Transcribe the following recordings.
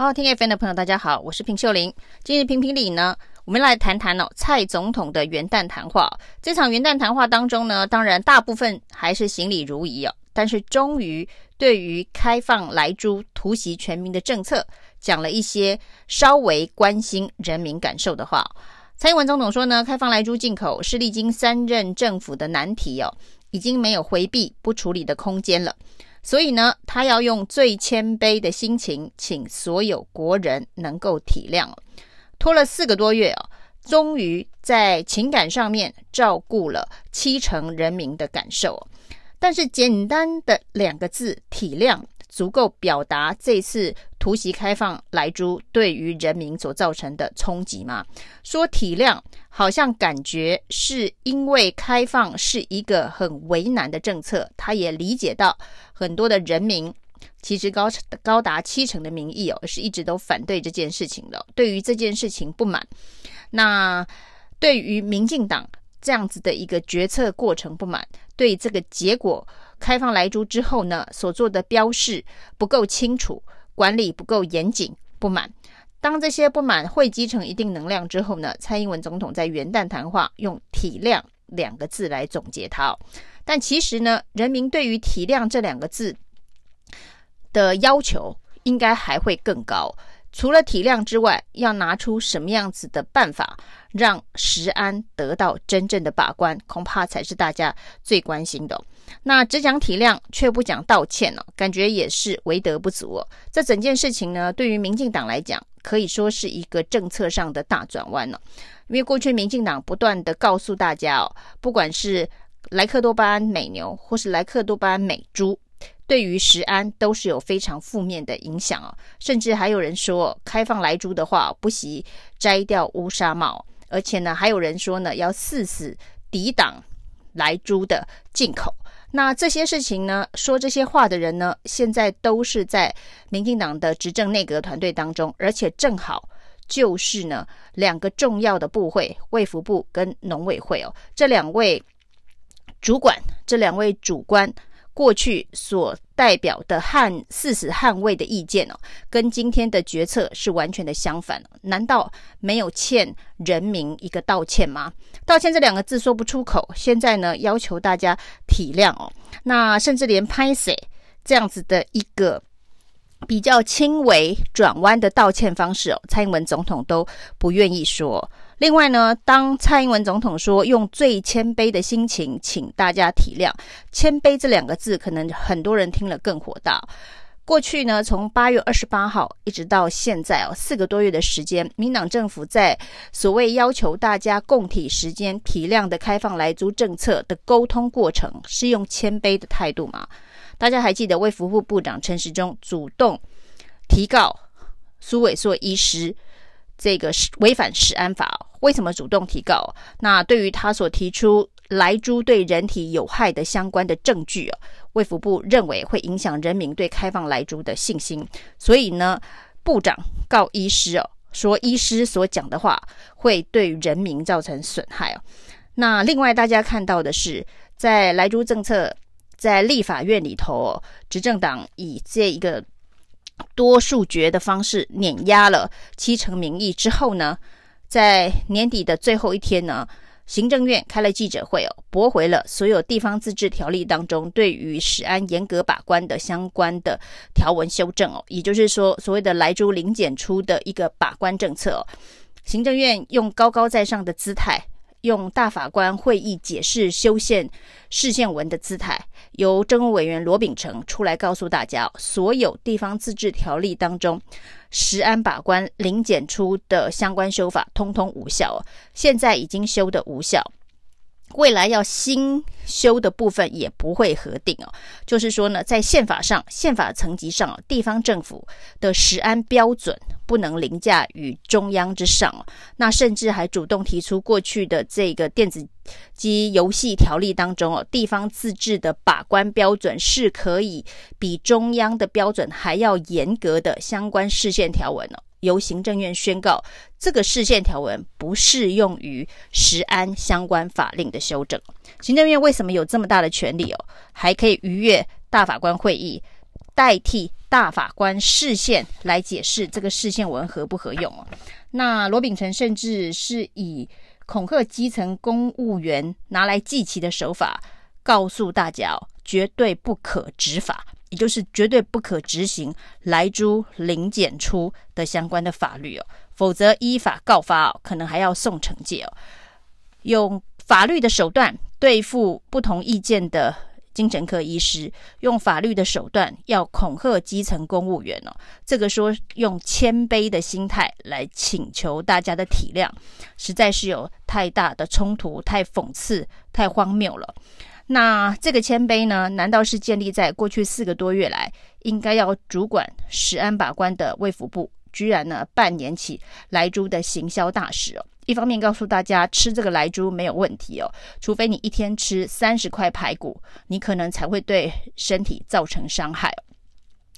好，听 FM 的朋友，大家好，我是平秀玲。今日评评理呢，我们来谈谈哦，蔡总统的元旦谈话。这场元旦谈话当中呢，当然大部分还是行礼如仪哦，但是终于对于开放莱猪、突袭全民的政策，讲了一些稍微关心人民感受的话。蔡英文总统说呢，开放莱猪进口是历经三任政府的难题哦，已经没有回避不处理的空间了。所以呢，他要用最谦卑的心情，请所有国人能够体谅。拖了四个多月哦，终于在情感上面照顾了七成人民的感受。但是简单的两个字“体谅”，足够表达这次突袭开放莱猪对于人民所造成的冲击吗？说体谅，好像感觉是因为开放是一个很为难的政策，他也理解到很多的人民其实高高达七成的民意哦，是一直都反对这件事情的，对于这件事情不满。那对于民进党这样子的一个决策过程不满，对这个结果开放莱猪之后呢，所做的标示不够清楚。管理不够严谨，不满。当这些不满汇集成一定能量之后呢，蔡英文总统在元旦谈话用“体谅”两个字来总结它。但其实呢，人民对于“体谅”这两个字的要求应该还会更高。除了体谅之外，要拿出什么样子的办法，让食安得到真正的把关，恐怕才是大家最关心的。那只讲体谅却不讲道歉呢，感觉也是为德不足哦。这整件事情呢，对于民进党来讲，可以说是一个政策上的大转弯了。因为过去民进党不断地告诉大家哦，不管是莱克多巴胺美牛或是莱克多巴胺美猪。对于食安都是有非常负面的影响哦，甚至还有人说，开放莱猪的话，不惜摘掉乌纱帽，而且呢，还有人说呢，要誓死抵挡莱猪的进口。那这些事情呢，说这些话的人呢，现在都是在民进党的执政内阁团队当中，而且正好就是呢，两个重要的部会，卫福部跟农委会哦，这两位主管，这两位主官。过去所代表的捍誓死捍卫的意见哦，跟今天的决策是完全的相反。难道没有欠人民一个道歉吗？道歉这两个字说不出口，现在呢，要求大家体谅哦。那甚至连拍谢这样子的一个比较轻微转弯的道歉方式哦，蔡英文总统都不愿意说。另外呢，当蔡英文总统说用最谦卑的心情，请大家体谅，谦卑这两个字，可能很多人听了更火大。过去呢，从八月二十八号一直到现在哦，四个多月的时间，民党政府在所谓要求大家共体时间、体谅的开放莱猪政策的沟通过程，是用谦卑的态度吗？大家还记得卫福部部长陈时中主动提告苏伟硕医师这个违反食安法哦？为什么主动提告？那对于他所提出莱猪对人体有害的相关的证据啊，卫福部认为会影响人民对开放莱猪的信心，所以呢，部长告医师哦，说医师所讲的话会对人民造成损害哦。那另外大家看到的是，在莱猪政策在立法院里头哦，执政党以这一个多数决的方式碾压了七成民意之后呢，在年底的最后一天呢，行政院开了记者会哦，驳回了所有地方自治条例当中对于食安严格把关的相关的条文修正哦，也就是说，所谓的莱猪零检出的一个把关政策哦，行政院用高高在上的姿态。用大法官会议解释修宪释宪文的姿态，由政务委员罗秉成出来告诉大家，所有地方自治条例当中食安把关零检出的相关修法，通通无效。现在已经修的无效。未来要新修的部分也不会核定哦，就是说呢，在宪法上、宪法层级上，地方政府的食安标准不能凌驾于中央之上哦。那甚至还主动提出，过去的这个电子机游戏条例当中哦，地方自治的把关标准是可以比中央的标准还要严格的相关释宪条文哦。由行政院宣告，这个释宪条文不适用于食安相关法令的修正。行政院为什么有这么大的权力哦？还可以逾越大法官会议，代替大法官释宪来解释这个释宪文合不合用哦。那罗秉成甚至是以恐吓基层公务员拿来祭旗的手法，告诉大家哦，绝对不可执法，也就是绝对不可执行来租零检出的相关的法律哦，否则依法告发哦，可能还要送惩戒哦。用法律的手段对付不同意见的精神科医师，用法律的手段要恐吓基层公务员哦，这个说用谦卑的心态来请求大家的体谅，实在是有太大的冲突，太讽刺，太荒谬了。那这个谦卑呢？难道是建立在过去四个多月来应该要主管食安把关的卫福部，居然呢扮演起莱猪的行销大使哦？一方面告诉大家吃这个莱猪没有问题哦，除非你一天吃三十块排骨，你可能才会对身体造成伤害。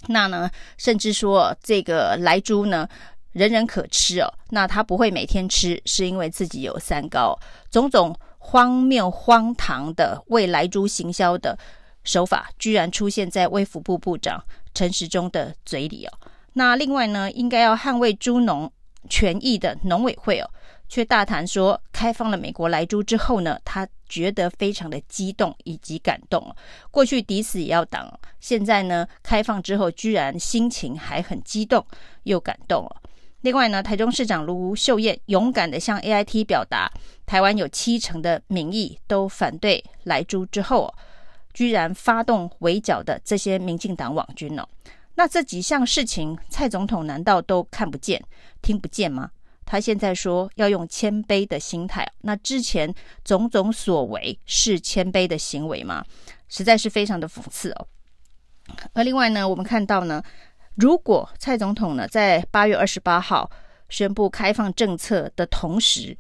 那呢，甚至说这个莱猪呢，人人可吃哦。那他不会每天吃，是因为自己有三高，种种。荒谬荒唐的为莱猪行销的手法，居然出现在卫福部部长陈时中的嘴里哦。那另外呢，应该要捍卫猪农权益的农委会哦，却大谈说开放了美国莱猪之后呢，他觉得非常的激动以及感动。过去抵死也要挡，现在呢，开放之后居然心情还很激动又感动哦。另外呢，台中市长卢秀燕勇敢地向 AIT 表达，台湾有七成的民意都反对莱猪之后，居然发动围剿的这些民进党网军哦，那这几项事情，蔡总统难道都看不见、听不见吗？他现在说要用谦卑的心态，那之前种种所为是谦卑的行为吗？实在是非常的讽刺哦。而另外呢，我们看到呢。如果蔡总统呢，在八月二十八号宣布开放政策的同时，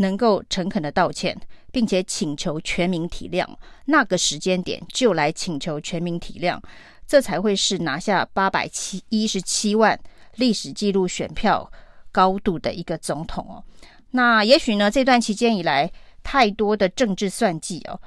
能够诚恳的道歉，并且请求全民体谅，那个时间点就来请求全民体谅，这才会是拿下八百七一十七万历史记录选票高度的一个总统哦。那也许呢，这段期间以来太多的政治算计哦，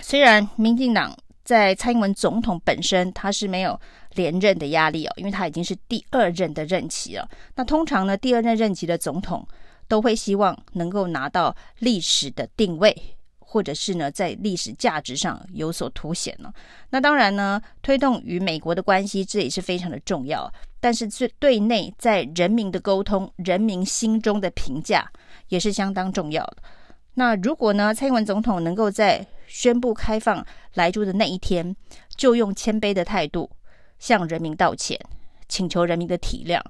虽然民进党在蔡英文总统本身他是没有。连任的压力哦，因为他已经是第二任的任期了。那通常呢，第二任任期的总统都会希望能够拿到历史的定位，或者是呢，在历史价值上有所凸显呢。那当然呢，推动与美国的关系，这也是非常的重要。但是对对内在人民的沟通，人民心中的评价也是相当重要的。那如果呢，蔡英文总统能够在宣布开放莱猪的那一天，就用谦卑的态度。向人民道歉，请求人民的体谅。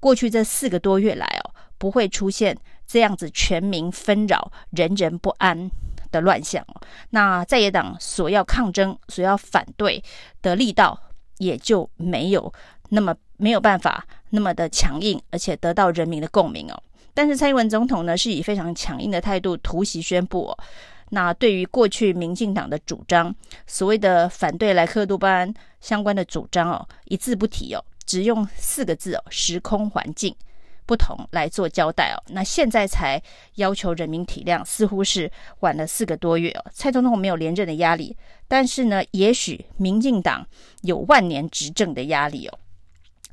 过去这四个多月来哦，不会出现这样子全民纷扰、人人不安的乱象。那在野党所要抗争、所要反对的力道，也就没有那么没有办法那么的强硬，而且得到人民的共鸣哦。但是蔡英文总统呢，是以非常强硬的态度突袭宣布哦。那对于过去民进党的主张，所谓的反对莱克多巴胺相关的主张哦，一字不提哦，只用四个字哦，时空环境不同来做交代哦。那现在才要求人民体谅，似乎是晚了四个多月哦。蔡总统没有连任的压力，但是呢，也许民进党有万年执政的压力哦。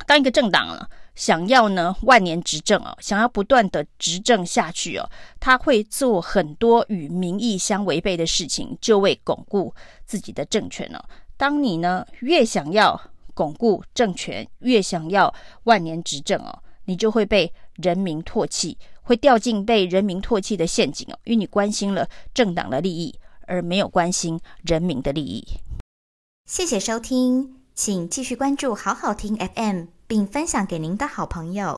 当一个政党了。想要呢万年执政哦，想要不断的执政下去哦，他会做很多与民意相违背的事情，就为巩固自己的政权哦。当你呢越想要巩固政权，越想要万年执政哦，你就会被人民唾弃，会掉进被人民唾弃的陷阱哦，因为你关心了政党的利益，而没有关心人民的利益。谢谢收听，请继续关注好好听 FM。并分享给您的好朋友。